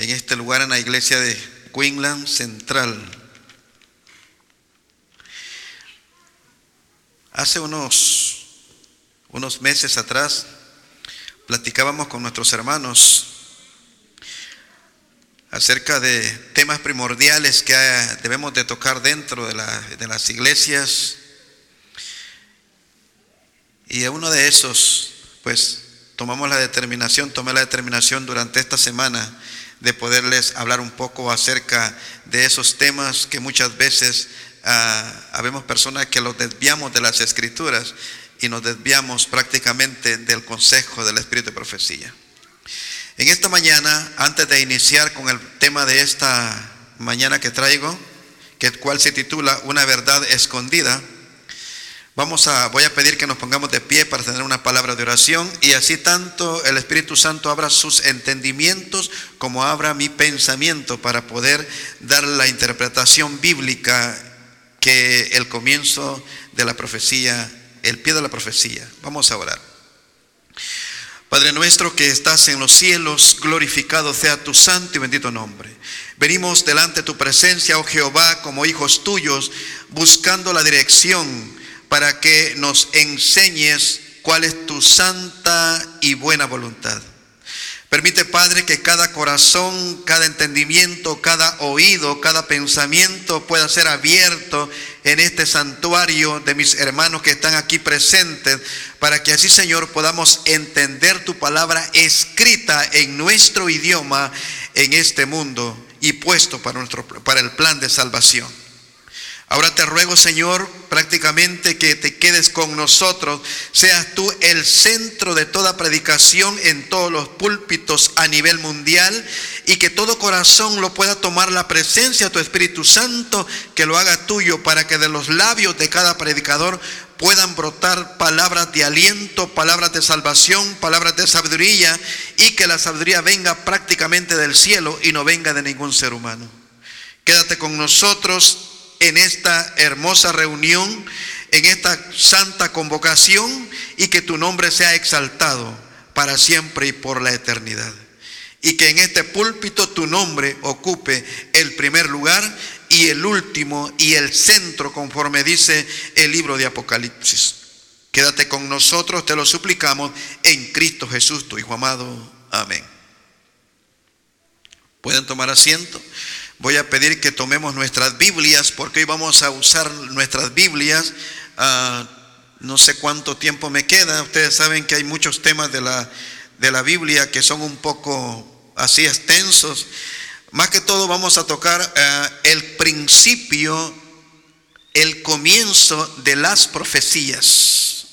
en este lugar en la iglesia de Queensland Central. Hace unos, unos meses atrás platicábamos con nuestros hermanos acerca de temas primordiales que debemos de tocar dentro de, de las iglesias. Y uno de esos, pues tomamos la determinación, tomé la determinación durante esta semana de poderles hablar un poco acerca de esos temas que muchas veces ah, habemos personas que los desviamos de las escrituras y nos desviamos prácticamente del consejo del Espíritu de Profecía. En esta mañana, antes de iniciar con el tema de esta mañana que traigo, que cual se titula Una verdad escondida, Vamos a, voy a pedir que nos pongamos de pie para tener una palabra de oración y así tanto el Espíritu Santo abra sus entendimientos como abra mi pensamiento para poder dar la interpretación bíblica que el comienzo de la profecía, el pie de la profecía. Vamos a orar. Padre nuestro que estás en los cielos, glorificado sea tu santo y bendito nombre. Venimos delante de tu presencia, oh Jehová, como hijos tuyos, buscando la dirección para que nos enseñes cuál es tu santa y buena voluntad. Permite, Padre, que cada corazón, cada entendimiento, cada oído, cada pensamiento pueda ser abierto en este santuario de mis hermanos que están aquí presentes, para que así, Señor, podamos entender tu palabra escrita en nuestro idioma en este mundo y puesto para, nuestro, para el plan de salvación. Ahora te ruego, Señor, prácticamente que te quedes con nosotros, seas tú el centro de toda predicación en todos los púlpitos a nivel mundial y que todo corazón lo pueda tomar la presencia de tu Espíritu Santo, que lo haga tuyo para que de los labios de cada predicador puedan brotar palabras de aliento, palabras de salvación, palabras de sabiduría y que la sabiduría venga prácticamente del cielo y no venga de ningún ser humano. Quédate con nosotros en esta hermosa reunión, en esta santa convocación y que tu nombre sea exaltado para siempre y por la eternidad. Y que en este púlpito tu nombre ocupe el primer lugar y el último y el centro conforme dice el libro de Apocalipsis. Quédate con nosotros, te lo suplicamos, en Cristo Jesús, tu Hijo amado. Amén. ¿Pueden tomar asiento? Voy a pedir que tomemos nuestras Biblias porque hoy vamos a usar nuestras Biblias. Ah, no sé cuánto tiempo me queda. Ustedes saben que hay muchos temas de la, de la Biblia que son un poco así extensos. Más que todo vamos a tocar ah, el principio, el comienzo de las profecías.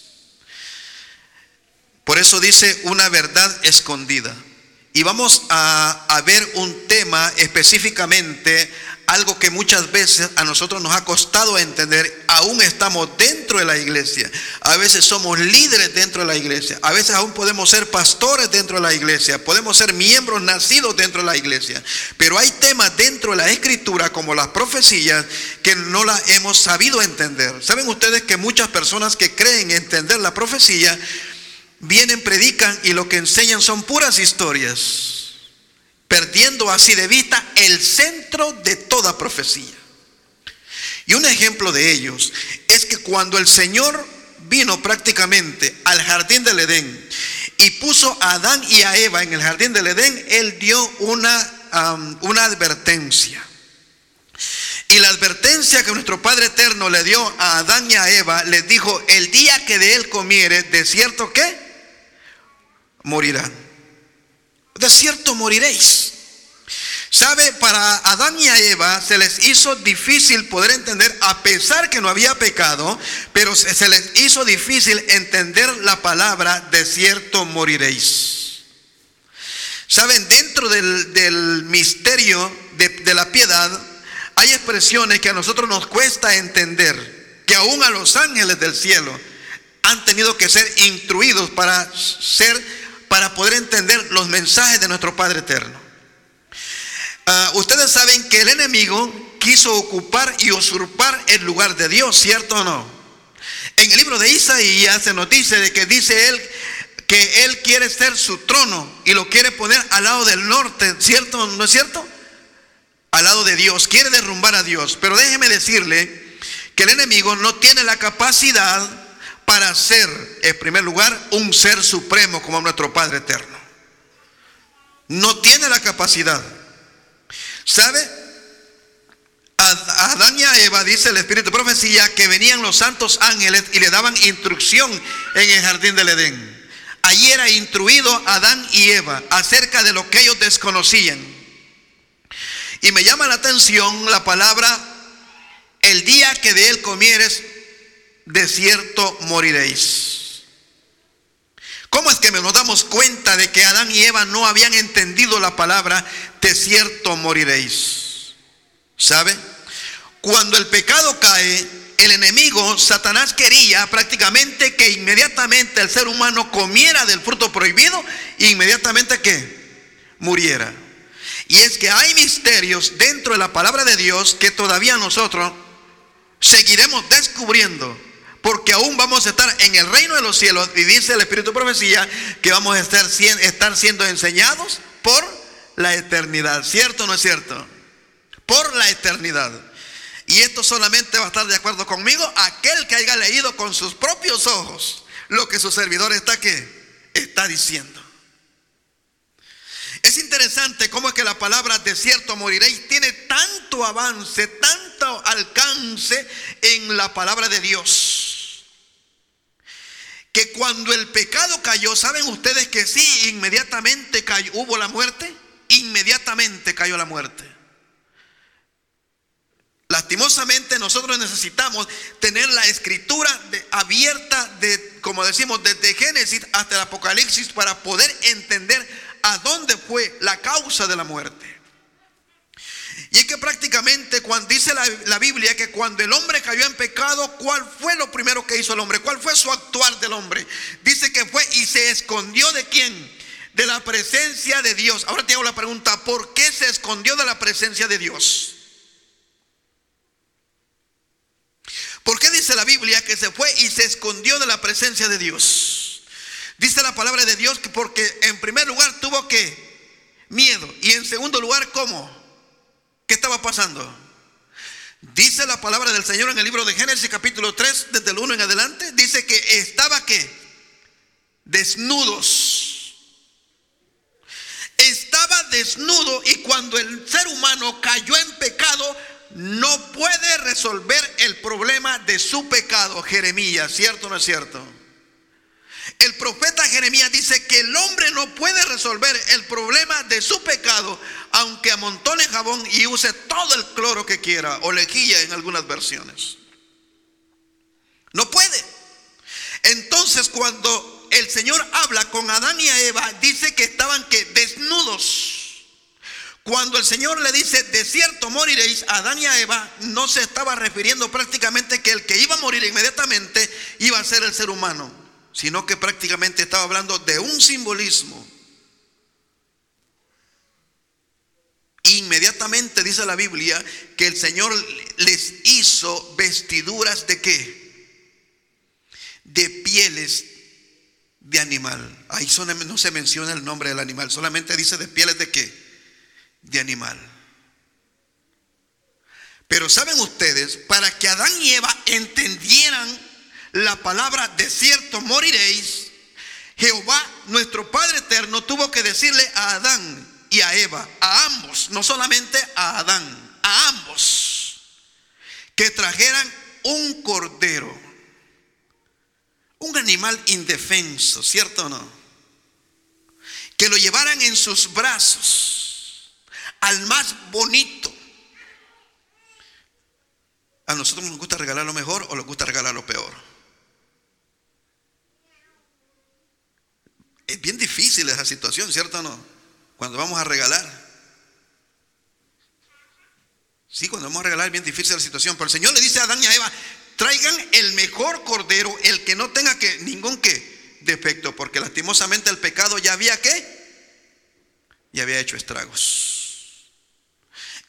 Por eso dice una verdad escondida. Y vamos a, ver un tema específicamente, algo que muchas veces a nosotros nos ha costado entender, aún estamos dentro de la iglesia, a veces somos líderes dentro de la iglesia, a veces aún podemos ser pastores dentro de la iglesia, podemos ser miembros nacidos dentro de la iglesia, pero hay temas dentro de la escritura como las profecías que no las hemos sabido entender. ¿Saben ustedes que muchas personas que creen entender la profecía, vienen, predican y lo que enseñan son puras historias, perdiendo así de vista el centro de toda profecía. Y un ejemplo de ellos es que cuando el Señor vino prácticamente al jardín del Edén y puso a Adán y a Eva en el jardín del Edén, Él dio una, una advertencia. Y la advertencia que nuestro Padre Eterno le dio a Adán y a Eva, les dijo, el día que de él comiere, de cierto que morirán. De cierto moriréis. ¿Sabe? Para Adán y Eva se les hizo difícil poder entender, a pesar que no había pecado, pero se les hizo difícil entender la palabra de cierto moriréis. ¿Saben? Dentro del, misterio de, de la piedad hay expresiones que a nosotros nos cuesta entender, que aún a los ángeles del cielo han tenido que ser instruidos para ser para poder entender los mensajes de nuestro Padre Eterno. Ah, ustedes saben que el enemigo quiso ocupar y usurpar el lugar de Dios, ¿cierto o no? En el libro de Isaías se nos dice de que dice él que Él quiere ser su trono y lo quiere poner al lado del norte, ¿cierto? ¿No es cierto? Al lado de Dios, quiere derrumbar a Dios. Pero déjeme decirle que el enemigo no tiene la capacidad para ser, en primer lugar, un ser supremo como nuestro Padre eterno. No tiene la capacidad. ¿Sabe? Adán y a Eva, dice el Espíritu de Profecía, que venían los santos ángeles y le daban instrucción en el jardín del Edén. Allí era instruido Adán y Eva acerca de lo que ellos desconocían. Y me llama la atención la palabra, el día que de él comieres, de cierto moriréis. ¿Cómo es que nos damos cuenta de que Adán y Eva no habían entendido la palabra, de cierto moriréis? ¿Sabe? Cuando el pecado cae, el enemigo, Satanás quería prácticamente que inmediatamente el ser humano comiera del fruto prohibido e inmediatamente que muriera. Y es que hay misterios dentro de la palabra de Dios que todavía nosotros seguiremos descubriendo. Porque aún vamos a estar en el reino de los cielos. Y dice el Espíritu de Profecía que vamos a estar, siendo enseñados por la eternidad. ¿Cierto o no es cierto? Por la eternidad. Y esto solamente va a estar de acuerdo conmigo aquel que haya leído con sus propios ojos lo que su servidor está está diciendo. Es interesante cómo es que la palabra desierto moriréis tiene tanto avance, tanto alcance en la palabra de Dios. Que cuando el pecado cayó, ¿saben ustedes que sí, inmediatamente cayó, hubo la muerte? Inmediatamente cayó la muerte. Lastimosamente nosotros necesitamos tener la escritura abierta de, como decimos, desde Génesis hasta el Apocalipsis para poder entender a dónde fue la causa de la muerte. Y es que prácticamente cuando dice la, la, Biblia que cuando el hombre cayó en pecado, ¿cuál fue lo primero que hizo el hombre? ¿Cuál fue su actuar del hombre? Dice que fue y se escondió de quién? De la presencia de Dios. Ahora te hago la pregunta, ¿por qué se escondió de la presencia de Dios? ¿Por qué dice la Biblia que se fue y se escondió de la presencia de Dios? Dice la palabra de Dios que porque en primer lugar tuvo que miedo y en segundo lugar cómo? ¿Qué estaba pasando? Dice la palabra del Señor en el libro de Génesis capítulo 3 desde el 1 en adelante, dice que estaba que desnudos. Estaba desnudo y cuando el ser humano cayó en pecado, no puede resolver el problema de su pecado, Jeremías, ¿cierto o no es cierto? El profeta Jeremías dice que el hombre no puede resolver el problema de su pecado, aunque amontone jabón y use todo el cloro que quiera, o lejía en algunas versiones. No puede. Entonces cuando el Señor habla con Adán y Eva, dice que estaban que desnudos. Cuando el Señor le dice, de cierto moriréis a Adán y a Eva, no se estaba refiriendo prácticamente que el que iba a morir inmediatamente iba a ser el ser humano, sino que prácticamente estaba hablando de un simbolismo. Inmediatamente dice la Biblia que el Señor les hizo vestiduras de qué? De pieles de animal. Ahí no se menciona el nombre del animal, solamente dice de pieles de qué? de animal. Pero saben ustedes, para que Adán y Eva entendieran la palabra de cierto moriréis, Jehová, nuestro Padre eterno, tuvo que decirle a Adán y a Eva, a ambos, no solamente a Adán, a ambos, que trajeran un cordero, un animal indefenso, ¿cierto o no? Que lo llevaran en sus brazos al más bonito. A nosotros nos gusta regalar lo mejor o nos gusta regalar lo peor. Es bien difícil esa situación, ¿cierto o no? Cuando vamos a regalar. Sí, cuando vamos a regalar es bien difícil la situación. Pero el Señor le dice a Adán y a Eva, traigan el mejor cordero, el que no tenga que, ningún que defecto, porque lastimosamente el pecado ya había que, ya había hecho estragos.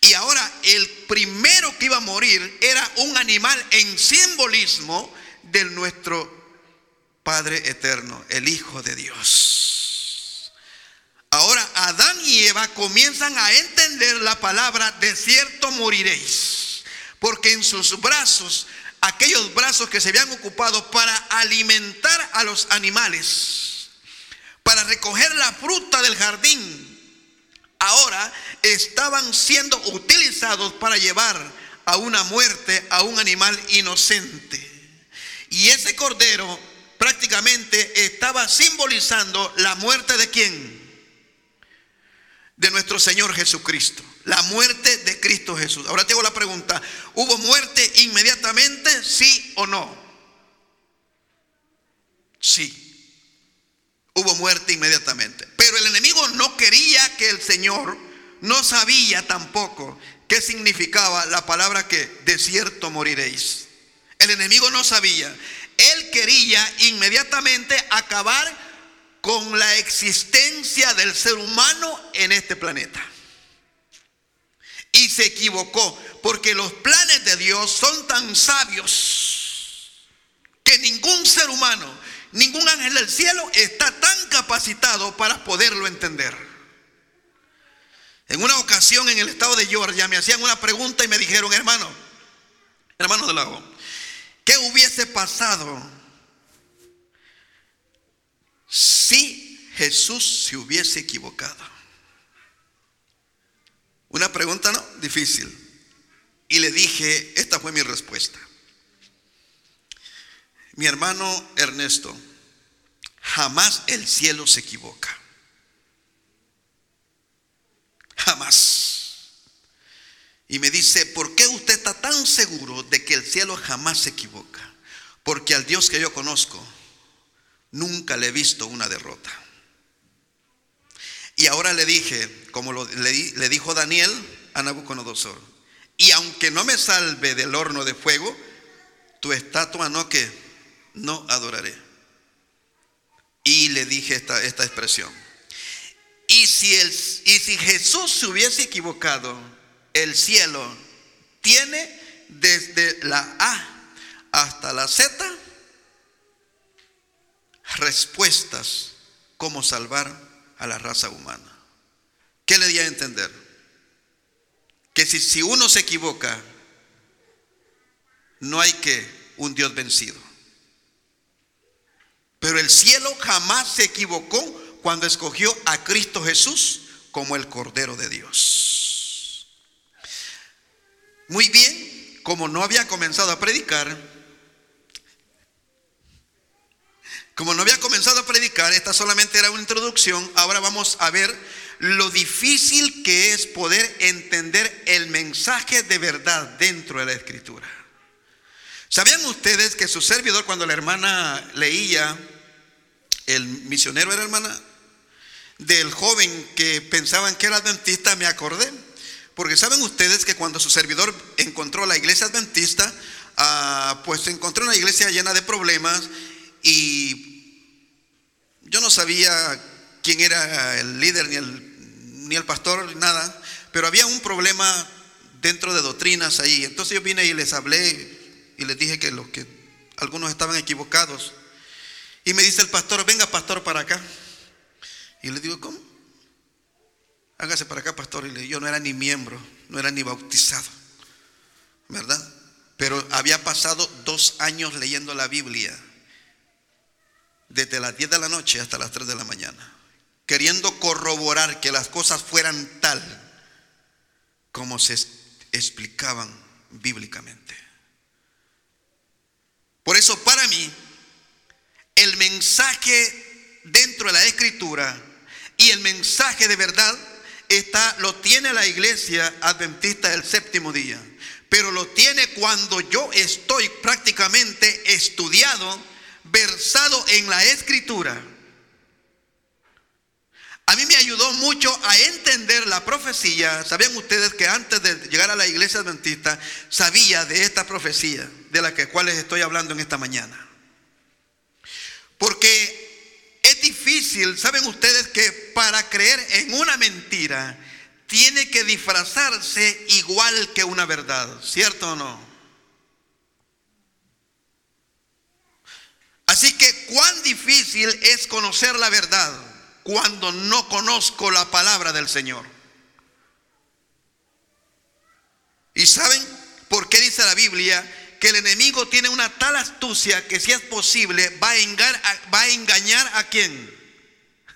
Y ahora el primero que iba a morir era un animal en simbolismo de nuestro Padre eterno, el Hijo de Dios. Ahora Adán y Eva comienzan a entender la palabra de cierto moriréis, porque en sus brazos, aquellos brazos que se habían ocupado para alimentar a los animales, para recoger la fruta del jardín, ahora estaban siendo utilizados para llevar a una muerte a un animal inocente. Y ese cordero prácticamente estaba simbolizando la muerte de quién? De nuestro Señor Jesucristo. La muerte de Cristo Jesús. Ahora tengo la pregunta, ¿hubo muerte inmediatamente? ¿Sí o no? Sí. Hubo muerte inmediatamente. Pero el enemigo no quería que el Señor, no sabía tampoco qué significaba la palabra que de cierto moriréis. El enemigo no sabía. Él quería inmediatamente acabar con la existencia del ser humano en este planeta. Y se equivocó, porque los planes de Dios son tan sabios que ningún ser humano, ningún ángel del cielo está tan capacitado para poderlo entender. En una ocasión en el estado de Georgia me hacían una pregunta y me dijeron, hermano, hermano de lago, ¿Qué hubiese pasado si Jesús se hubiese equivocado? Una pregunta, ¿no? Difícil. Y le dije, esta fue mi respuesta. Mi hermano Ernesto, jamás el cielo se equivoca. Jamás. Y me dice, ¿por qué usted está tan seguro de que el cielo jamás se equivoca? Porque al Dios que yo conozco, nunca le he visto una derrota. Y ahora le dije, como le, dijo Daniel a Nabucodonosor, y aunque no me salve del horno de fuego, tu estatua no que no adoraré. Y le dije esta, expresión. Y si Jesús se hubiese equivocado, el cielo tiene desde la A hasta la Z respuestas cómo salvar a la raza humana. ¿Qué le di a entender? Que si, si uno se equivoca, no hay que un Dios vencido. Pero el cielo jamás se equivocó cuando escogió a Cristo Jesús como el Cordero de Dios. Muy bien, como no había comenzado a predicar, como no había comenzado a predicar, esta solamente era una introducción, ahora vamos a ver lo difícil que es poder entender el mensaje de verdad dentro de la escritura. ¿Sabían ustedes que su servidor cuando la hermana leía, el misionero era hermana, del joven que pensaban que era adventista, me acordé? Porque saben ustedes que cuando su servidor encontró la iglesia adventista, ah, pues encontró una iglesia llena de problemas y yo no sabía quién era el líder ni el, ni el pastor, nada, pero había un problema dentro de doctrinas ahí. Entonces yo vine y les hablé y les dije que, los que algunos estaban equivocados. Y me dice el pastor, venga pastor para acá. Y le digo, ¿cómo? Hágase para acá, pastor. Y yo no era ni miembro, no era ni bautizado, ¿verdad? Pero había pasado dos años leyendo la Biblia, desde las 10 de la noche hasta las 3 de la mañana, queriendo corroborar que las cosas fueran tal como se explicaban bíblicamente. Por eso para mí, el mensaje dentro de la escritura y el mensaje de verdad está, lo tiene la iglesia adventista del séptimo día, pero lo tiene cuando yo estoy prácticamente estudiado, versado en la escritura. A mí me ayudó mucho a entender la profecía. Sabían ustedes que antes de llegar a la iglesia adventista sabía de esta profecía de la que cuales estoy hablando en esta mañana. Porque difícil, saben ustedes que para creer en una mentira tiene que disfrazarse igual que una verdad, ¿cierto o no? Así que cuán difícil es conocer la verdad cuando no conozco la palabra del Señor. ¿Y saben por qué dice la Biblia que el enemigo tiene una tal astucia que si es posible va a engañar va a, engañar a quién?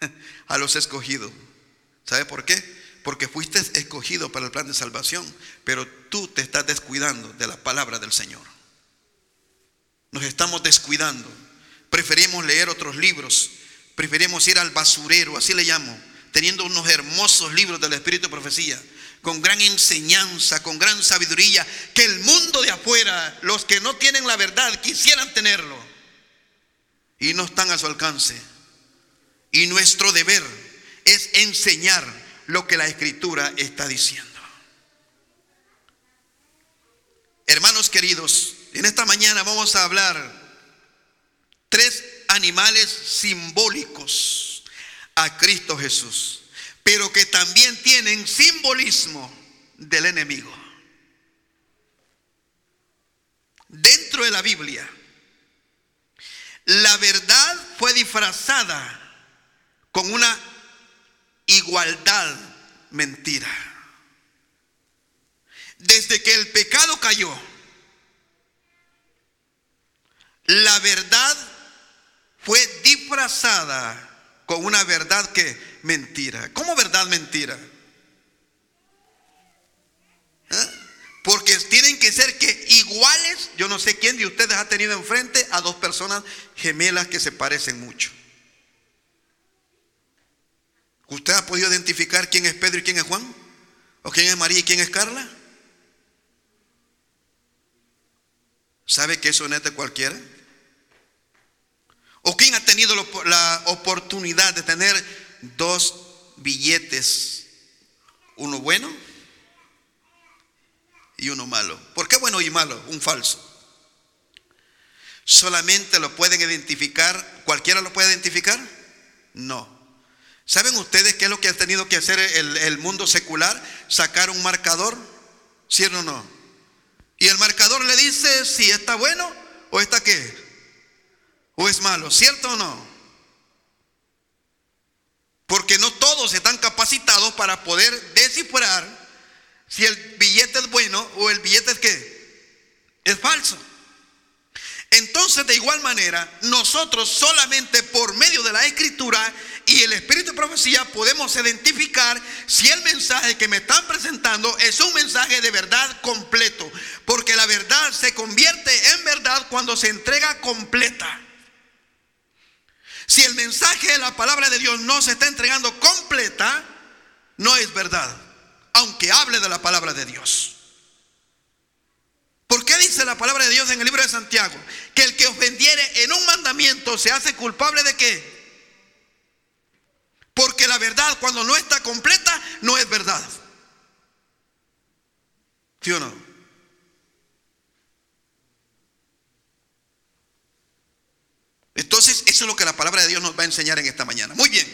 A los escogidos. ¿Sabe por qué? Porque fuiste escogido para el plan de salvación, pero tú te estás descuidando de la palabra del Señor. Nos estamos descuidando. Preferimos leer otros libros, preferimos ir al basurero, así le llamo, teniendo unos hermosos libros del Espíritu de Profecía con gran enseñanza, con gran sabiduría, que el mundo de afuera, los que no tienen la verdad, quisieran tenerlo y no están a su alcance. Y nuestro deber es enseñar lo que la escritura está diciendo. Hermanos queridos, en esta mañana vamos a hablar tres animales simbólicos a Cristo Jesús pero que también tienen simbolismo del enemigo. Dentro de la Biblia, la verdad fue disfrazada con una igualdad mentira. Desde que el pecado cayó, la verdad fue disfrazada con una verdad que mentira. ¿Cómo verdad mentira? ¿Eh? Porque tienen que ser que iguales, yo no sé quién de ustedes ha tenido enfrente a dos personas gemelas que se parecen mucho. ¿Usted ha podido identificar quién es Pedro y quién es Juan? ¿O quién es María y quién es Carla? ¿Sabe que eso no es de cualquiera? ¿O quién ha tenido la oportunidad de tener dos billetes, uno bueno y uno malo. ¿Por qué bueno y malo? Un falso. ¿Solamente lo pueden identificar? ¿Cualquiera lo puede identificar? No. ¿Saben ustedes qué es lo que ha tenido que hacer el, mundo secular? Sacar un marcador, ¿cierto o no? Y el marcador le dice si está bueno o está qué. O es malo, ¿cierto o no? Porque no todos están capacitados para poder descifrar si el billete es bueno o el billete es que es falso. Entonces, de igual manera, nosotros solamente por medio de la escritura y el espíritu de profecía podemos identificar si el mensaje que me están presentando es un mensaje de verdad completo. Porque la verdad se convierte en verdad cuando se entrega completa. Si el mensaje de la palabra de Dios no se está entregando completa, no es verdad, aunque hable de la palabra de Dios. ¿Por qué dice la palabra de Dios en el libro de Santiago? Que el que ofendiere en un mandamiento se hace culpable de qué? Porque la verdad cuando no está completa no es verdad. ¿Sí o no? Entonces, eso es lo que la palabra de Dios nos va a enseñar en esta mañana. Muy bien,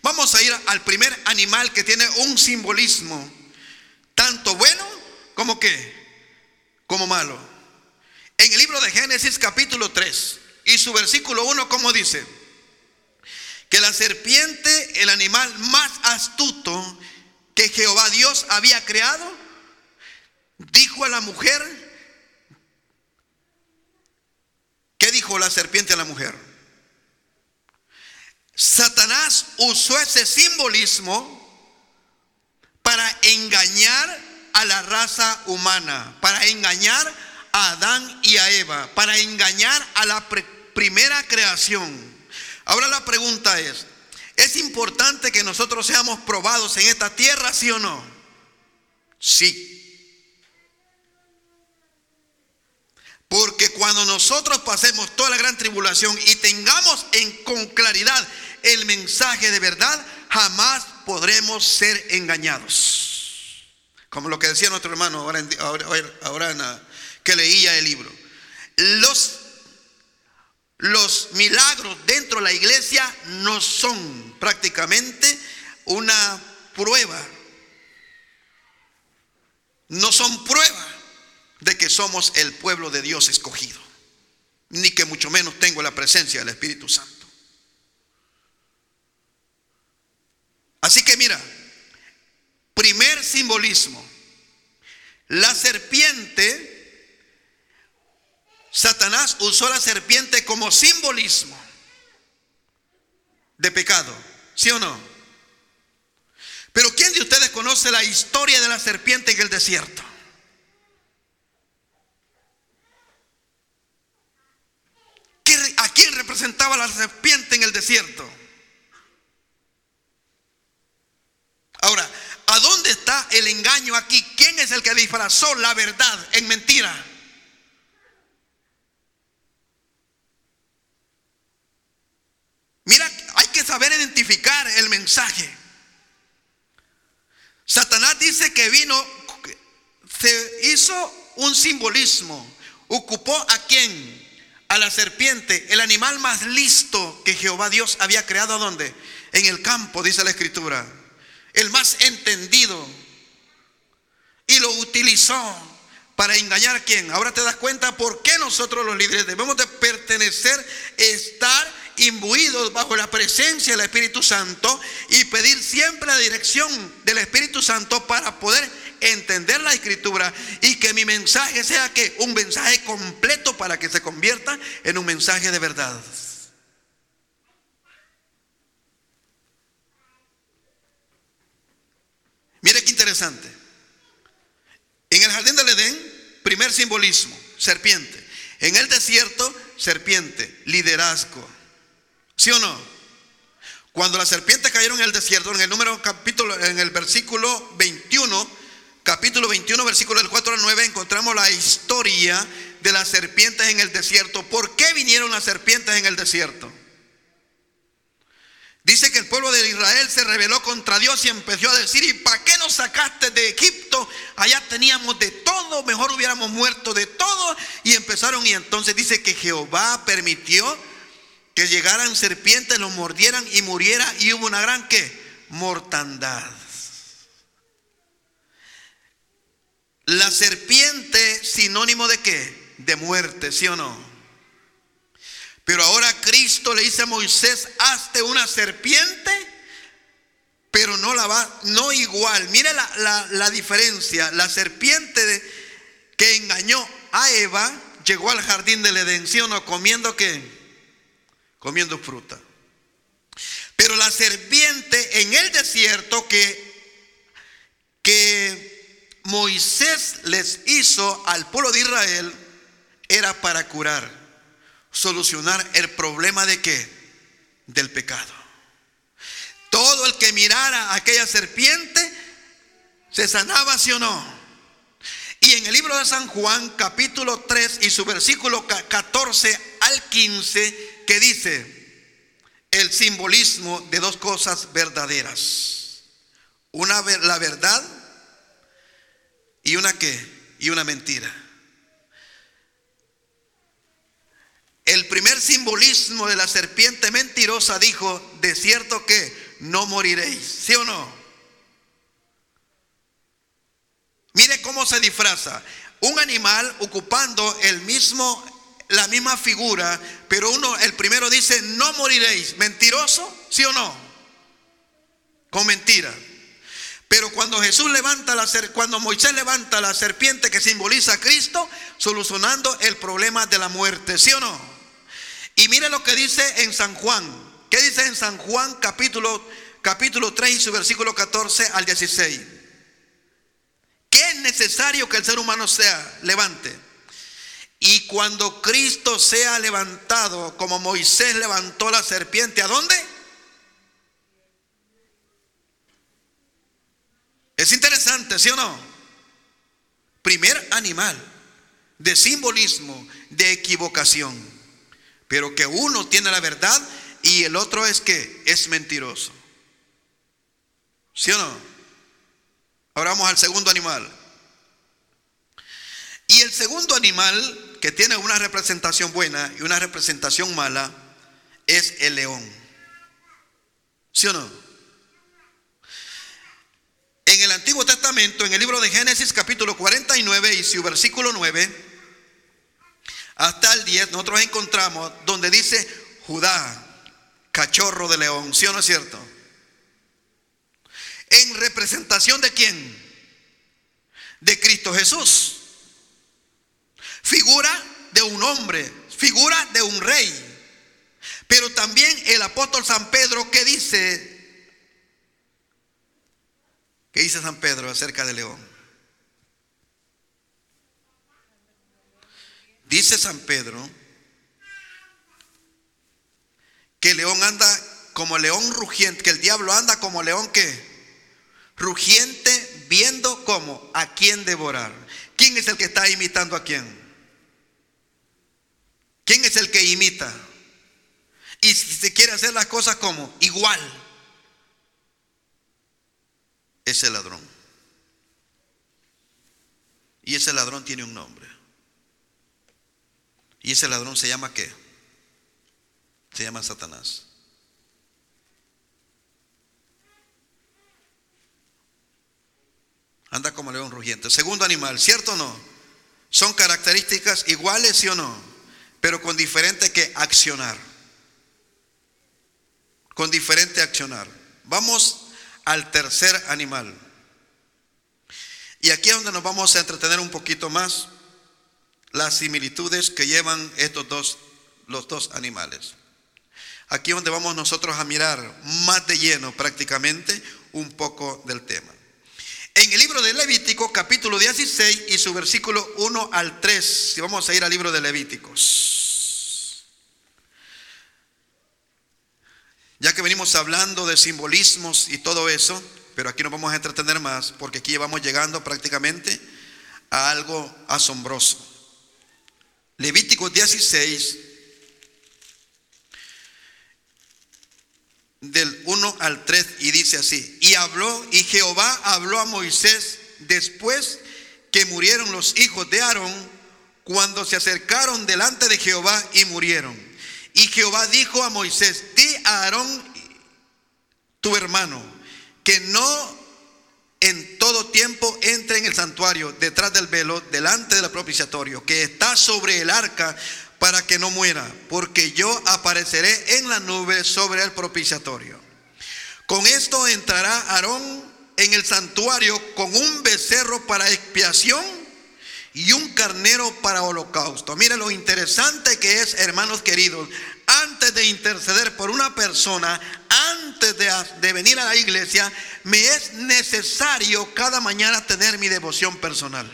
vamos a ir al primer animal que tiene un simbolismo, tanto bueno como como malo. En el libro de Génesis capítulo 3 y su versículo 1, como dice, que la serpiente, el animal más astuto que Jehová Dios había creado, dijo a la mujer, ¿Qué la serpiente a la mujer? Satanás usó ese simbolismo para engañar a la raza humana, para engañar a Adán y a Eva, para engañar a la primera creación. Ahora la pregunta es, ¿es importante que nosotros seamos probados en esta tierra, sí o no? Sí. Porque cuando nosotros pasemos toda la gran tribulación y tengamos en, con claridad el mensaje de verdad, jamás podremos ser engañados. Como lo que decía nuestro hermano ahora, ahora, que leía el libro. Los, los milagros dentro de la iglesia no son prácticamente una prueba. No son pruebas de que somos el pueblo de Dios escogido. ni que mucho menos tengo la presencia del Espíritu Santo. Así que mira, primer simbolismo, la serpiente, Satanás usó la serpiente como simbolismo de pecado, ¿sí o no? Pero ¿quién de ustedes conoce la historia de la serpiente en el desierto? ¿A quién representaba la serpiente en el desierto? Ahora, ¿a dónde está el engaño aquí? ¿Quién es el que disfrazó la verdad en mentira? Mira, hay que saber identificar el mensaje. Satanás dice que vino, se hizo un simbolismo, ocupó a quién? A la serpiente, el animal más listo que Jehová Dios había creado, ¿a dónde? En el campo, dice la escritura. El más entendido. Y lo utilizó para engañar a quién. Ahora te das cuenta por qué nosotros los líderes debemos de pertenecer, estar imbuidos bajo la presencia del Espíritu Santo y pedir siempre la dirección del Espíritu Santo para poder entender la escritura y que mi mensaje sea que un mensaje completo para que se convierta en un mensaje de verdad. Mire qué interesante. En el jardín del Edén, primer simbolismo, serpiente. En el desierto, serpiente, liderazgo. ¿Sí o no? Cuando las serpientes cayeron en el desierto, en el número capítulo, en el versículo 21, capítulo 21, versículo del 4 al 9, encontramos la historia de las serpientes en el desierto. ¿Por qué vinieron las serpientes en el desierto? Dice que el pueblo de Israel se rebeló contra Dios y empezó a decir, ¿y para qué nos sacaste de Egipto? Allá teníamos de todo, mejor hubiéramos muerto de todo. Y empezaron y entonces dice que Jehová permitió que llegaran serpientes, los mordieran y muriera y hubo una gran que mortandad. La serpiente sinónimo de qué? De muerte, ¿sí o no? Pero ahora Cristo le dice a Moisés, hazte una serpiente, pero no la va, no igual. Mire la, la diferencia. La serpiente que engañó a Eva llegó al jardín del Edén, ¿sí o no? Comiendo que comiendo fruta. Pero la serpiente en el desierto que, que Moisés les hizo al pueblo de Israel era para curar, solucionar el problema de qué? Del pecado. Todo el que mirara a aquella serpiente se sanaba, sí o no. Y en el libro de San Juan, capítulo 3 y su versículo 14 al 15, que dice el simbolismo de dos cosas verdaderas. Una la verdad y una qué? Y una mentira. El primer simbolismo de la serpiente mentirosa dijo, de cierto que no moriréis, ¿sí o no? Mire cómo se disfraza. Un animal ocupando el mismo la misma figura, pero uno, el primero dice, no moriréis. ¿Mentiroso? ¿Sí o no? Con mentira. Pero cuando Jesús levanta la cuando Moisés levanta la serpiente que simboliza a Cristo, solucionando el problema de la muerte, ¿sí o no? Y mire lo que dice en San Juan. ¿Qué dice en San Juan capítulo capítulo 3 y su versículo 14 al 16? ¿Qué es necesario que el ser humano sea levante? Y cuando Cristo sea levantado, como Moisés levantó la serpiente, ¿a dónde? Es interesante, ¿sí o no? Primer animal de simbolismo, de equivocación. Pero que uno tiene la verdad y el otro es que es mentiroso. ¿Sí o no? Ahora vamos al segundo animal. Y el segundo animal que tiene una representación buena y una representación mala es el león. ¿Sí o no? En el Antiguo Testamento, en el libro de Génesis capítulo 49 y su versículo 9, hasta el 10, nosotros encontramos donde dice Judá, cachorro de león, ¿sí o no es cierto? ¿En representación de quién? De Cristo Jesús. Figura de un hombre, figura de un rey. Pero también el apóstol San Pedro, ¿qué dice? ¿Qué dice San Pedro acerca de León? Dice San Pedro que León anda como león rugiente, que el diablo anda como león que rugiente viendo cómo a quién devorar. ¿Quién es el que está imitando a quién? ¿Quién es el que imita? Y si se quiere hacer las cosas como igual, ese ladrón. Y ese ladrón tiene un nombre. Y ese ladrón se llama qué? Se llama Satanás. Anda como león rugiente. Segundo animal, ¿cierto o no? Son características iguales, ¿sí o no? Pero con diferente que accionar. Con diferente accionar. Vamos al tercer animal. Y aquí es donde nos vamos a entretener un poquito más las similitudes que llevan estos dos, los dos animales. Aquí es donde vamos nosotros a mirar más de lleno prácticamente un poco del tema. En el libro de Levítico, capítulo 16 y su versículo 1 al 3, si vamos a ir al libro de Levíticos. Ya que venimos hablando de simbolismos y todo eso, pero aquí nos vamos a entretener más, porque aquí vamos llegando prácticamente a algo asombroso. Levítico 16, del 1 al 3, y dice así, y habló, y Jehová habló a Moisés después que murieron los hijos de Aarón, cuando se acercaron delante de Jehová y murieron. Y Jehová dijo a Moisés, di a Aarón, tu hermano, que no en todo tiempo entre en el santuario, detrás del velo, delante del propiciatorio, que está sobre el arca, para que no muera, porque yo apareceré en la nube sobre el propiciatorio. Con esto entrará Aarón en el santuario con un becerro para expiación y un carnero para holocausto. Mire lo interesante que es, hermanos queridos, antes de interceder por una persona, antes de, de, venir a la iglesia, me es necesario cada mañana tener mi devoción personal.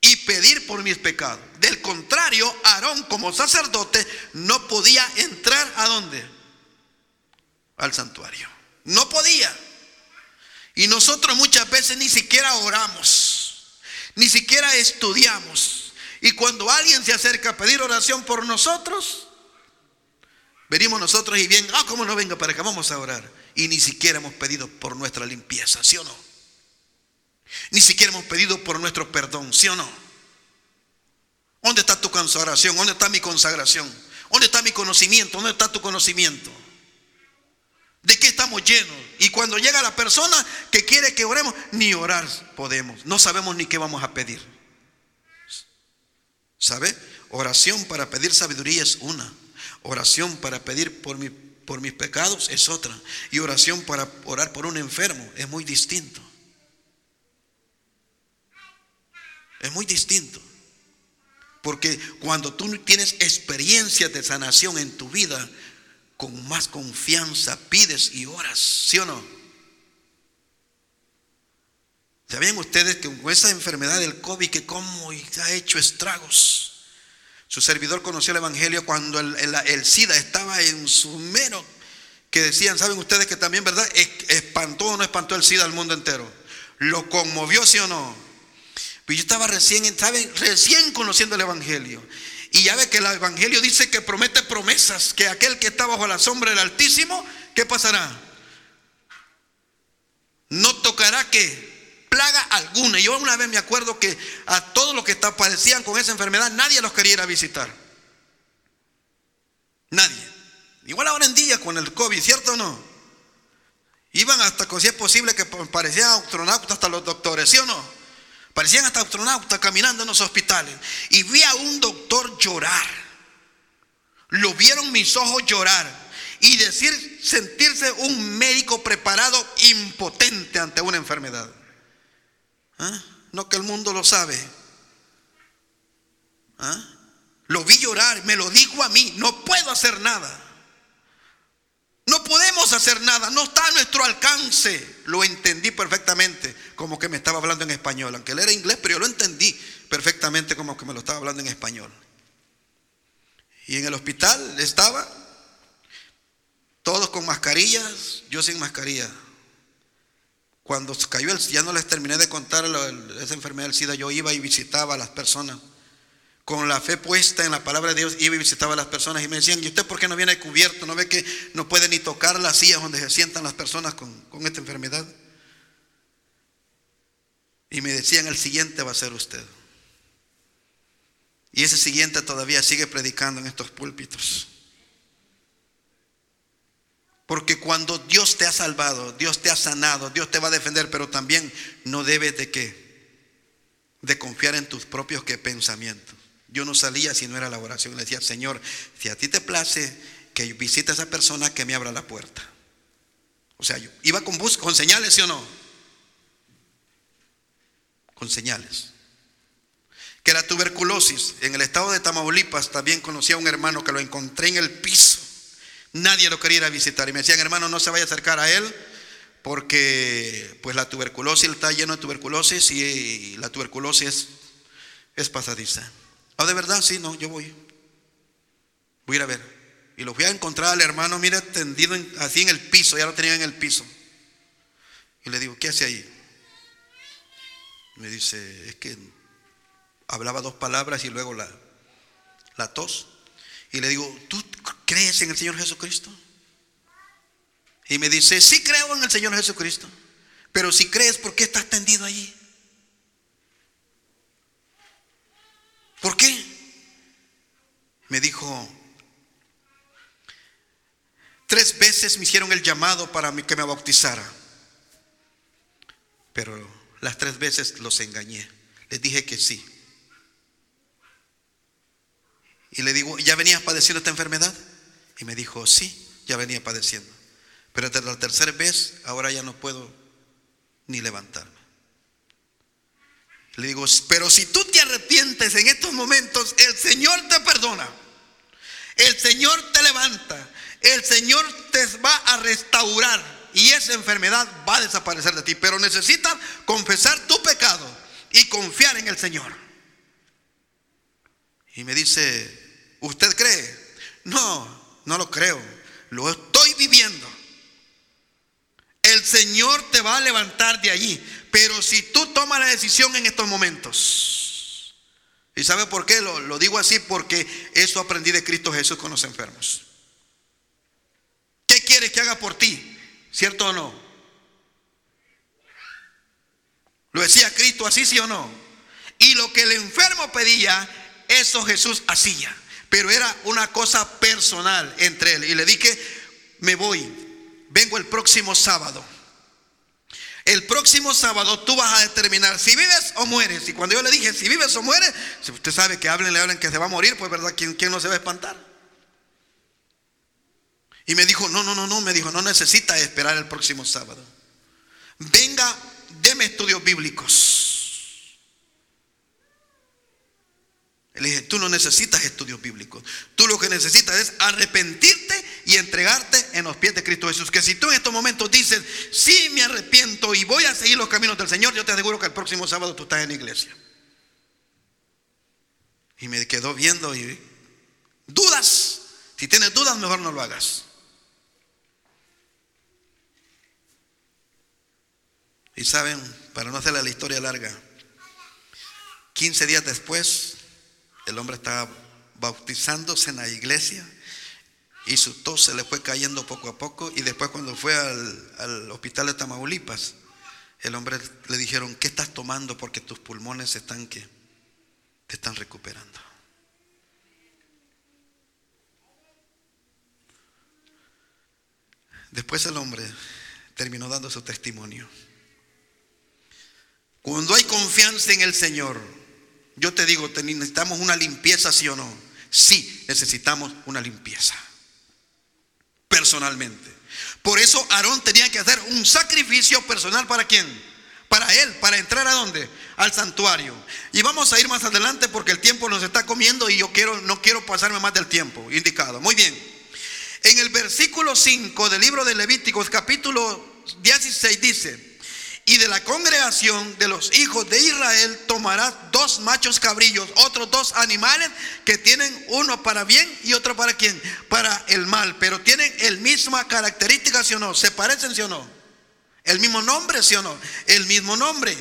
Y pedir por mis pecados. Del contrario, Aarón como sacerdote no podía entrar a dónde? Al santuario. No podía. Y nosotros muchas veces ni siquiera oramos, ni siquiera estudiamos. Y cuando alguien se acerca a pedir oración por nosotros, venimos nosotros y bien, ah, ¿cómo no venga para acá? Vamos a orar. Y ni siquiera hemos pedido por nuestra limpieza, ¿sí o no? Ni siquiera hemos pedido por nuestro perdón, ¿sí o no? ¿Dónde está tu consagración? ¿Dónde está mi consagración? ¿Dónde está mi conocimiento? ¿Dónde está tu conocimiento? ¿De qué estamos llenos? Y cuando llega la persona que quiere que oremos, ni orar podemos. No sabemos ni qué vamos a pedir. ¿Sabe? Oración para pedir sabiduría es una. Oración para pedir por, mi, por mis pecados es otra. Y oración para orar por un enfermo es muy distinto. Es muy distinto. Porque cuando tú tienes experiencias de sanación en tu vida, con más confianza pides y oras, ¿sí o no? ¿Sabían ustedes que con esa enfermedad del COVID que cómo ha hecho estragos? Su servidor conoció el Evangelio cuando el, SIDA estaba en su mero, que decían, ¿saben ustedes que también, verdad? ¿Espantó o no espantó el SIDA al mundo entero? ¿Lo conmovió, sí o no? Pues yo estaba recién, ¿saben? Recién conociendo el Evangelio. Y ya ve que el Evangelio dice que promete promesas, que aquel que está bajo la sombra del Altísimo, ¿qué pasará? No tocará que plaga alguna. Yo una vez me acuerdo que a todos los que padecían con esa enfermedad, nadie los quería ir a visitar. Nadie. Igual ahora en día con el COVID, ¿cierto o no? Iban hasta, si es posible, que parecían astronautas hasta los doctores, ¿sí o no? Parecían hasta astronautas caminando en los hospitales. Y vi a un doctor llorar. Lo vieron mis ojos llorar. Y decir, sentirse un médico preparado, impotente ante una enfermedad. ¿Ah? No que el mundo lo sabe. ¿Ah? Lo vi llorar, me lo dijo a mí, no puedo hacer nada. No podemos hacer nada, no está a nuestro alcance. Lo entendí perfectamente, como que me estaba hablando en español, aunque él era inglés, pero yo lo entendí perfectamente como que me lo estaba hablando en español. Y en el hospital estaba, todos con mascarillas, yo sin mascarilla. Cuando cayó el, ya no les terminé de contar esa enfermedad del SIDA, yo iba y visitaba a las personas con la fe puesta en la palabra de Dios, iba y visitaba a las personas y me decían, ¿y usted por qué no viene cubierto? ¿No ve que no puede ni tocar las sillas donde se sientan las personas con, con esta enfermedad? Y me decían, el siguiente va a ser usted. Y ese siguiente todavía sigue predicando en estos púlpitos. Porque cuando Dios te ha salvado, Dios te ha sanado, Dios te va a defender, pero también no debes de qué? De confiar en tus propios ¿qué? pensamientos. Yo no salía si no era la oración. Le decía, Señor, si a ti te place que visite a esa persona, que me abra la puerta. O sea, yo iba con bus, con señales, ¿sí o no? Con señales. Que la tuberculosis, en el estado de Tamaulipas, también conocí a un hermano que lo encontré en el piso. Nadie lo quería ir a visitar. Y me decían, hermano, no se vaya a acercar a él porque pues la tuberculosis, está lleno de tuberculosis y la tuberculosis es, pasadiza. Ah, de verdad, sí, no, yo voy. Voy a ir a ver. Y lo fui a encontrar al hermano, mira, tendido así en el piso, ya lo tenía en el piso. Y le digo, ¿qué hace ahí? Me dice, es que hablaba dos palabras y luego la, la tos. Y le digo, ¿tú crees en el Señor Jesucristo? Y me dice, sí creo en el Señor Jesucristo. Pero si crees, ¿por qué estás tendido allí? ¿Por qué? Me dijo, tres veces me hicieron el llamado para que me bautizara, pero las tres veces los engañé. Les dije que sí. Y le digo, ¿ya venías padeciendo esta enfermedad? Y me dijo, sí, ya venía padeciendo. Pero desde la tercera vez, ahora ya no puedo ni levantarme. Le digo, pero si tú te arrepientes en estos momentos, el Señor te perdona. El Señor te levanta. El Señor te va a restaurar. Y esa enfermedad va a desaparecer de ti. Pero necesitas confesar tu pecado y confiar en el Señor. Y me dice, ¿usted cree? No, no lo creo. Lo estoy viviendo. El Señor te va a levantar de allí. Pero si tú tomas la decisión en estos momentos, ¿y sabe por qué? Lo, digo así porque eso aprendí de Cristo Jesús con los enfermos. ¿Qué quieres que haga por ti? ¿Cierto o no? ¿Lo decía Cristo así, sí o no? Y lo que el enfermo pedía, eso Jesús hacía. Pero era una cosa personal entre él. Y le dije, me voy, vengo el próximo sábado. El próximo sábado tú vas a determinar si vives o mueres. Y cuando yo le dije si vives o mueres, si usted sabe que hablen, le hablen que se va a morir, pues verdad, ¿quién, quién no se va a espantar? Y me dijo, no, no, no, no, me dijo, no necesita esperar el próximo sábado. Venga, deme estudios bíblicos. Le dije, tú no necesitas estudios bíblicos. Tú lo que necesitas es arrepentirte y entregarte en los pies de Cristo Jesús. Que si tú en estos momentos dices, sí me arrepiento y voy a seguir los caminos del Señor, yo te aseguro que el próximo sábado tú estás en la iglesia. Y me quedó viendo y dudas. Si tienes dudas, mejor no lo hagas. Y saben, para no hacerle la historia larga, 15 días después el hombre estaba bautizándose en la iglesia y su tos se le fue cayendo poco a poco y después cuando fue al, hospital de Tamaulipas, el hombre le dijeron, ¿qué estás tomando? Porque tus pulmones están que te están recuperando. Después el hombre terminó dando su testimonio. Cuando hay confianza en el Señor, yo te digo, necesitamos una limpieza, sí o no. Sí, necesitamos una limpieza. Personalmente. Por eso Aarón tenía que hacer un sacrificio personal para quién? Para él, para entrar a dónde? Al santuario. Y vamos a ir más adelante porque el tiempo nos está comiendo y yo quiero no quiero pasarme más del tiempo indicado. Muy bien. En el versículo 5 del libro de Levíticos capítulo 16 dice, y de la congregación de los hijos de Israel tomarás dos machos cabrillos, otros dos animales que tienen uno para bien y otro para quién? Para el mal, pero tienen el misma característica, ¿sí o no? ¿Se parecen, sí o no? ¿El mismo nombre, sí o no? El mismo nombre.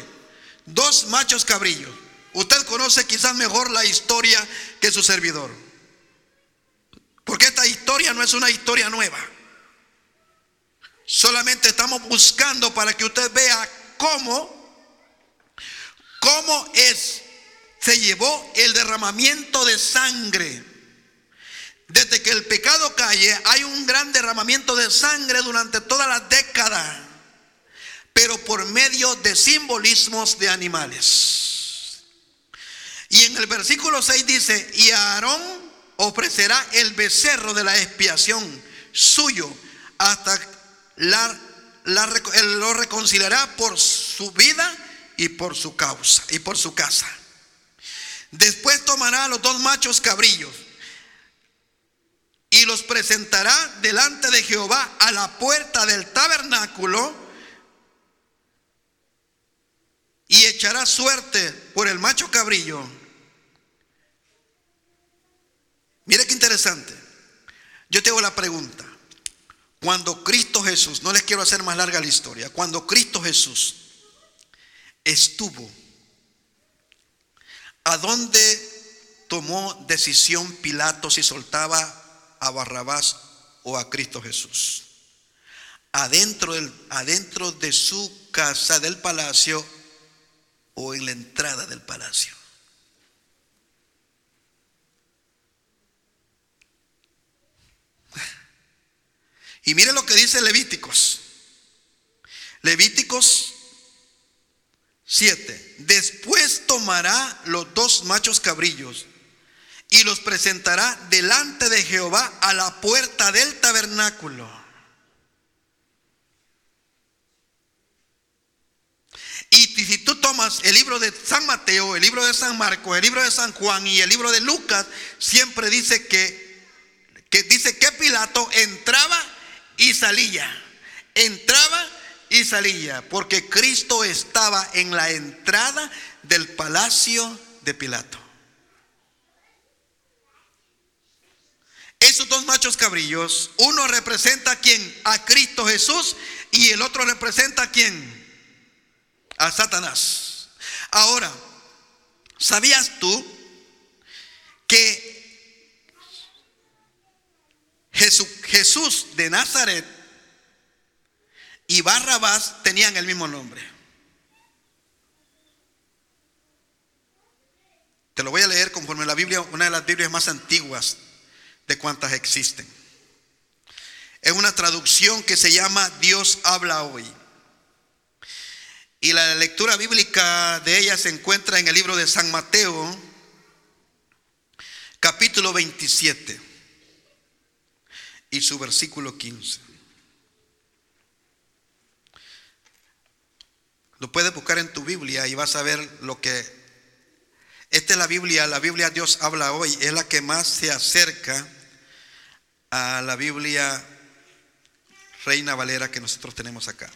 Dos machos cabrillos. Usted conoce quizás mejor la historia que su servidor. Porque esta historia no es una historia nueva. Solamente estamos buscando para que usted vea cómo, cómo es, se llevó el derramamiento de sangre. Desde que el pecado cae, hay un gran derramamiento de sangre durante toda la década, pero por medio de simbolismos de animales. Y en el versículo 6 dice, y Aarón ofrecerá el becerro de la expiación suyo hasta la, lo reconciliará por su vida y por su causa y por su casa. Después tomará a los dos machos cabrillos y los presentará delante de Jehová a la puerta del tabernáculo y echará suerte por el macho cabrillo. Mire qué interesante. Yo te hago la pregunta. Cuando Cristo Jesús, no les quiero hacer más larga la historia, cuando Cristo Jesús estuvo, ¿a dónde tomó decisión Pilato si soltaba a Barrabás o a Cristo Jesús? Adentro, del, adentro de su casa del palacio o en la entrada del palacio. Y mire lo que dice Levíticos. Levíticos 7. Después tomará los dos machos cabrillos y los presentará delante de Jehová a la puerta del tabernáculo. Y si tú tomas el libro de San Mateo, el libro de San Marcos, el libro de San Juan y el libro de Lucas, siempre dice que, que dice que Pilato entraba salía. Entraba y salía, porque Cristo estaba en la entrada del palacio de Pilato. Esos dos machos cabrillos, uno representa a quien? A Cristo Jesús y el otro representa a quién? A Satanás. Ahora, ¿sabías tú que Jesús de Nazaret y Barrabás tenían el mismo nombre. Te lo voy a leer conforme la Biblia, una de las Biblias más antiguas de cuantas existen. Es una traducción que se llama Dios habla hoy. Y la lectura bíblica de ella se encuentra en el libro de San Mateo, capítulo 27 y su versículo 15. Lo puedes buscar en tu Biblia y vas a ver lo que... Esta es la Biblia, la Biblia Dios habla hoy, es la que más se acerca a la Biblia Reina Valera que nosotros tenemos acá.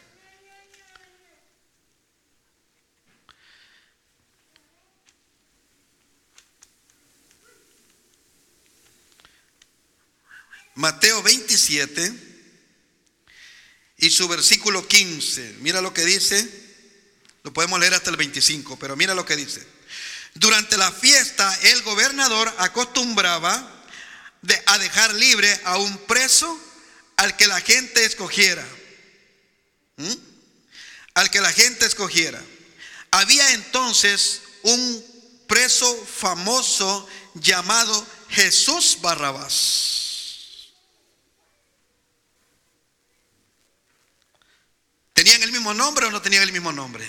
Mateo 27 y su versículo 15. Mira lo que dice. Lo podemos leer hasta el 25, pero mira lo que dice. Durante la fiesta el gobernador acostumbraba a dejar libre a un preso al que la gente escogiera. ¿Mm? Al que la gente escogiera. Había entonces un preso famoso llamado Jesús Barrabás. ¿Tenían el mismo nombre o no tenían el mismo nombre?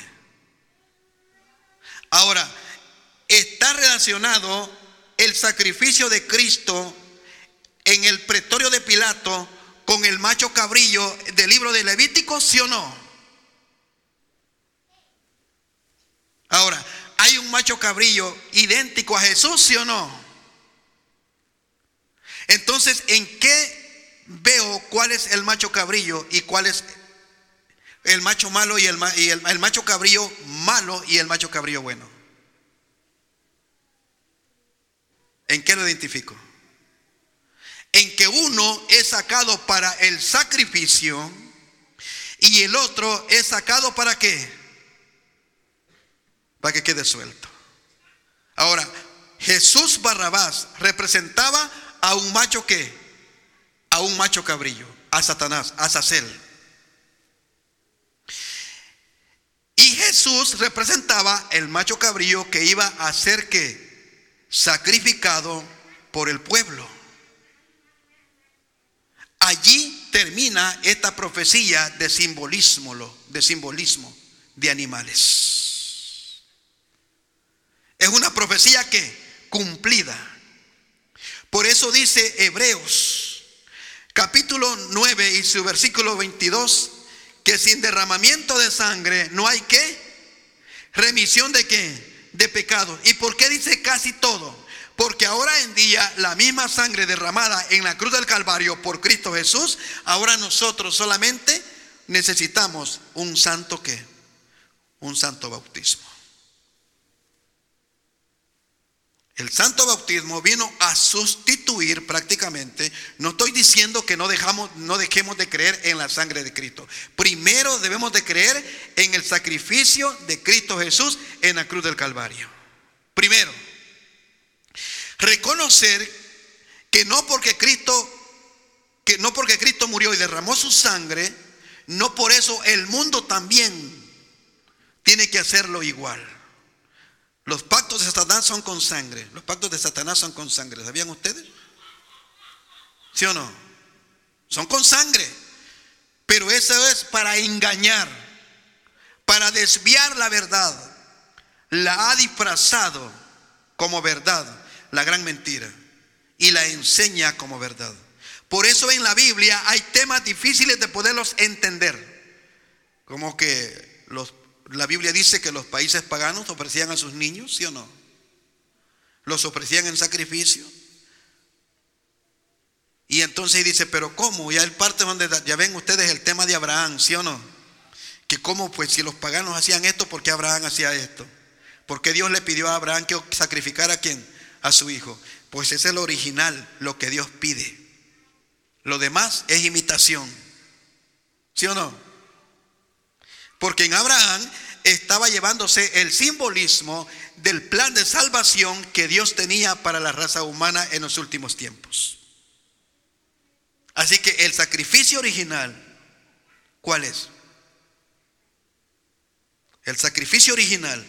Ahora, está relacionado el sacrificio de Cristo en el pretorio de Pilato con el macho cabrillo del libro de Levítico, sí o no? Ahora, ¿hay un macho cabrillo idéntico a Jesús, sí o no? Entonces, ¿en qué veo cuál es el macho cabrillo y cuál es el macho malo y el, y el macho cabrillo malo y el macho cabrillo bueno? ¿En qué lo identifico? En que uno es sacado para el sacrificio y el otro es sacado para qué? Para que quede suelto. Ahora, Jesús Barrabás representaba a un macho que, a un macho cabrillo, a Satanás, a Sacel. Y Jesús representaba el macho cabrillo que iba a ser que sacrificado por el pueblo. Allí termina esta profecía de simbolismo, de simbolismo de animales. Es una profecía que cumplida. Por eso dice Hebreos, capítulo 9 y su versículo 22, que sin derramamiento de sangre no hay que remisión de qué? de pecado. ¿Y por qué dice casi todo? Porque ahora en día la misma sangre derramada en la cruz del Calvario por Cristo Jesús, ahora nosotros solamente necesitamos un santo que, un santo bautismo. El santo bautismo vino a sustituir prácticamente. No estoy diciendo que no, dejamos, no dejemos de creer en la sangre de Cristo. Primero debemos de creer en el sacrificio de Cristo Jesús en la cruz del Calvario. Primero, reconocer que no porque Cristo que no porque Cristo murió y derramó su sangre, no por eso el mundo también tiene que hacerlo igual. Los pactos de Satanás son con sangre. Los pactos de Satanás son con sangre. ¿Sabían ustedes? ¿Sí o no? Son con sangre. Pero eso es para engañar, para desviar la verdad. La ha disfrazado como verdad, la gran mentira, y la enseña como verdad. Por eso en la Biblia hay temas difíciles de poderlos entender. Como que los la Biblia dice que los países paganos ofrecían a sus niños, ¿sí o no? Los ofrecían en sacrificio. Y entonces dice, pero ¿cómo? Ya el parte donde ya ven ustedes el tema de Abraham, ¿sí o no? Que cómo, pues si los paganos hacían esto, ¿por qué Abraham hacía esto? ¿Por qué Dios le pidió a Abraham que sacrificara a quién? A su hijo. Pues es el original, lo que Dios pide. Lo demás es imitación. ¿Sí o no? Porque en Abraham estaba llevándose el simbolismo del plan de salvación que Dios tenía para la raza humana en los últimos tiempos. Así que el sacrificio original, ¿cuál es? El sacrificio original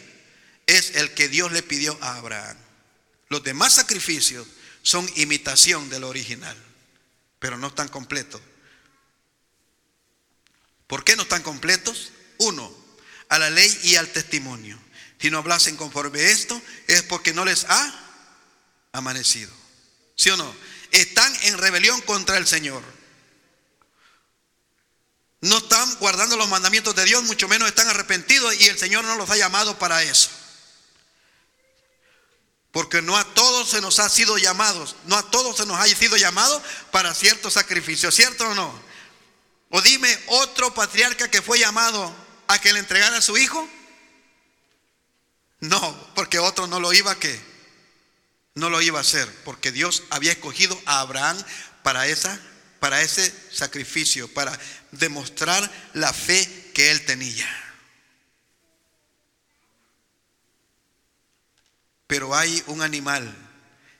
es el que Dios le pidió a Abraham. Los demás sacrificios son imitación del original, pero no están completos. ¿Por qué no están completos? Uno, a la ley y al testimonio. Si no hablasen conforme a esto, es porque no les ha amanecido. ¿Sí o no? Están en rebelión contra el Señor. No están guardando los mandamientos de Dios, mucho menos están arrepentidos y el Señor no los ha llamado para eso. Porque no a todos se nos ha sido llamados, no a todos se nos ha sido llamado para ciertos sacrificios, ¿cierto o no? O dime otro patriarca que fue llamado a que le entregara a su hijo? No, porque otro no lo iba a que no lo iba a hacer, porque Dios había escogido a Abraham para esa para ese sacrificio, para demostrar la fe que él tenía. Pero hay un animal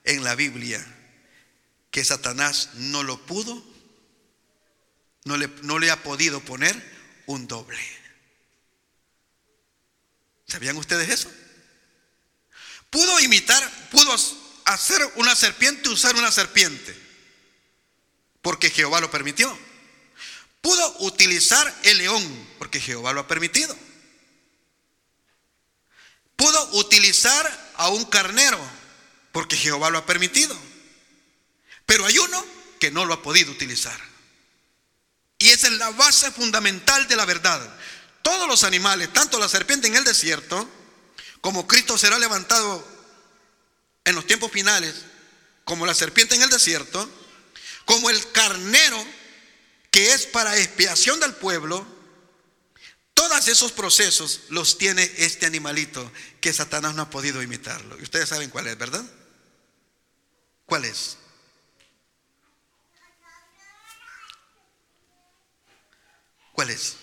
en la Biblia que Satanás no lo pudo, no le, no le ha podido poner un doble. ¿Sabían ustedes eso? Pudo imitar, pudo hacer una serpiente, usar una serpiente, porque Jehová lo permitió. Pudo utilizar el león, porque Jehová lo ha permitido. Pudo utilizar a un carnero, porque Jehová lo ha permitido. Pero hay uno que no lo ha podido utilizar. Y esa es la base fundamental de la verdad. Todos los animales, tanto la serpiente en el desierto, como Cristo será levantado en los tiempos finales, como la serpiente en el desierto, como el carnero que es para expiación del pueblo, todos esos procesos los tiene este animalito que Satanás no ha podido imitarlo. Y ustedes saben cuál es, ¿verdad? ¿Cuál es? ¿Cuál es?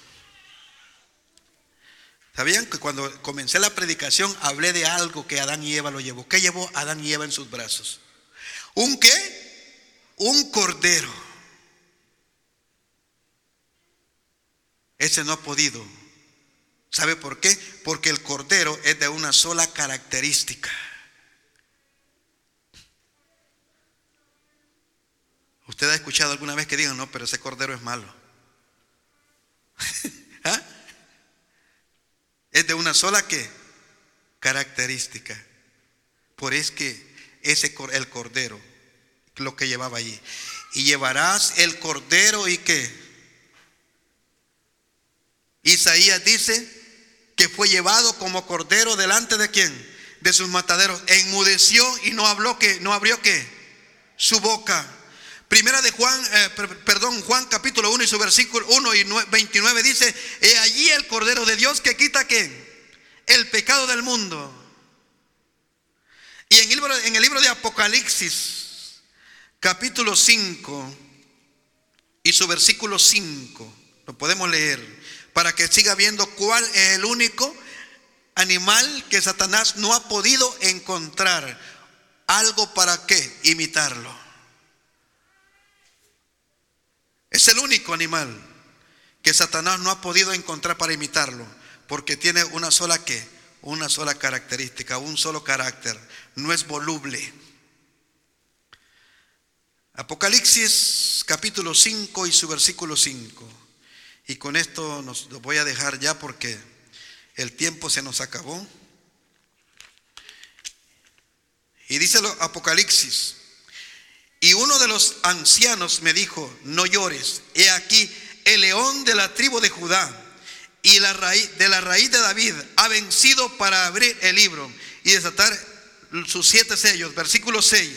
¿Sabían que cuando comencé la predicación hablé de algo que Adán y Eva lo llevó? ¿Qué llevó Adán y Eva en sus brazos? ¿Un qué? Un cordero. Ese no ha podido. ¿Sabe por qué? Porque el cordero es de una sola característica. ¿Usted ha escuchado alguna vez que digan, no, pero ese cordero es malo? ¿Ah? Es de una sola ¿qué? característica. Por es que ese el cordero, lo que llevaba allí. Y llevarás el cordero y que Isaías dice que fue llevado como cordero delante de quién? De sus mataderos. Enmudeció y no habló que, no abrió que su boca. Primera de Juan, eh, perdón, Juan capítulo 1 y su versículo 1 y 29 dice, he allí el Cordero de Dios que quita qué? El pecado del mundo. Y en el libro, de Apocalipsis, capítulo 5 y su versículo 5, lo podemos leer, para que siga viendo cuál es el único animal que Satanás no ha podido encontrar algo para qué imitarlo. Es el único animal que Satanás no ha podido encontrar para imitarlo, porque tiene una sola que, una sola característica, un solo carácter, no es voluble. Apocalipsis capítulo 5 y su versículo 5. Y con esto nos lo voy a dejar ya porque el tiempo se nos acabó. Y dice Apocalipsis y uno de los ancianos me dijo, no llores, he aquí el león de la tribu de Judá y la raíz, de la raíz de David ha vencido para abrir el libro y desatar sus siete sellos. Versículo 6.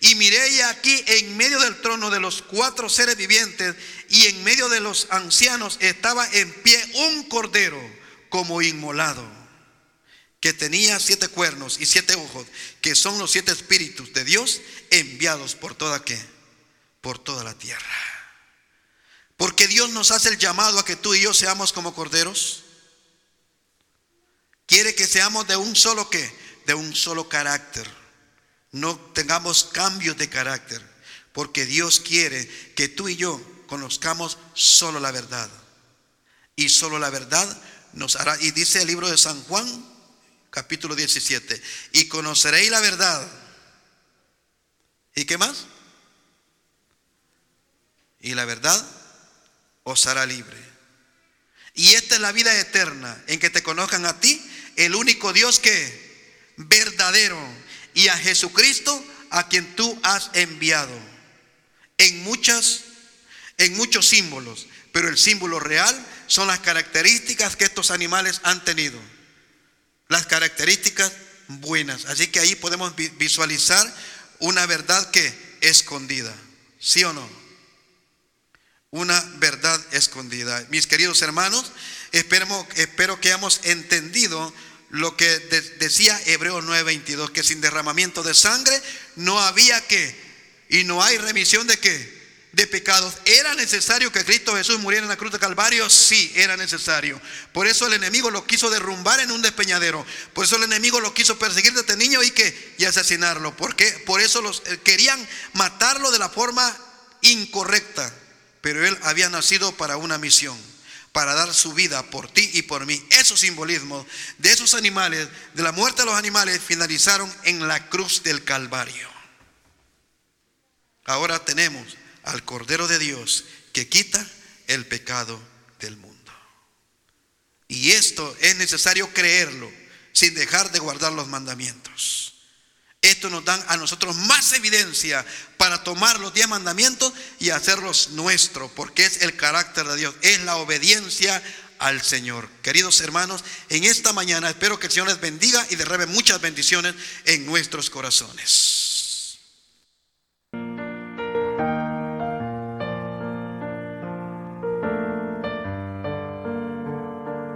Y miré aquí en medio del trono de los cuatro seres vivientes y en medio de los ancianos estaba en pie un cordero como inmolado que tenía siete cuernos y siete ojos, que son los siete espíritus de Dios enviados por toda? Por toda la tierra. Porque Dios nos hace el llamado a que tú y yo seamos como corderos. Quiere que seamos de un solo qué? De un solo carácter. No tengamos cambios de carácter, porque Dios quiere que tú y yo conozcamos solo la verdad. Y solo la verdad nos hará, y dice el libro de San Juan, capítulo 17. Y conoceréis la verdad. ¿Y qué más? Y la verdad os hará libre. Y esta es la vida eterna, en que te conozcan a ti, el único Dios que verdadero, y a Jesucristo a quien tú has enviado. En muchas en muchos símbolos, pero el símbolo real son las características que estos animales han tenido las características buenas. Así que ahí podemos visualizar una verdad que escondida, ¿sí o no? Una verdad escondida. Mis queridos hermanos, espero, espero que hayamos entendido lo que decía Hebreo 9:22, que sin derramamiento de sangre no había que, y no hay remisión de qué, de pecados. ¿Era necesario que Cristo Jesús muriera en la cruz de Calvario? Sí, era necesario. Por eso el enemigo lo quiso derrumbar en un despeñadero. Por eso el enemigo lo quiso perseguir desde este niño y, que, y asesinarlo. Por eso los, eh, querían matarlo de la forma incorrecta. Pero él había nacido para una misión, para dar su vida por ti y por mí. Esos simbolismos de esos animales, de la muerte de los animales, finalizaron en la cruz del Calvario. Ahora tenemos al Cordero de Dios que quita el pecado del mundo. Y esto es necesario creerlo, sin dejar de guardar los mandamientos. Esto nos da a nosotros más evidencia para tomar los diez mandamientos y hacerlos nuestros, porque es el carácter de Dios, es la obediencia al Señor. Queridos hermanos, en esta mañana espero que el Señor les bendiga y derrame muchas bendiciones en nuestros corazones.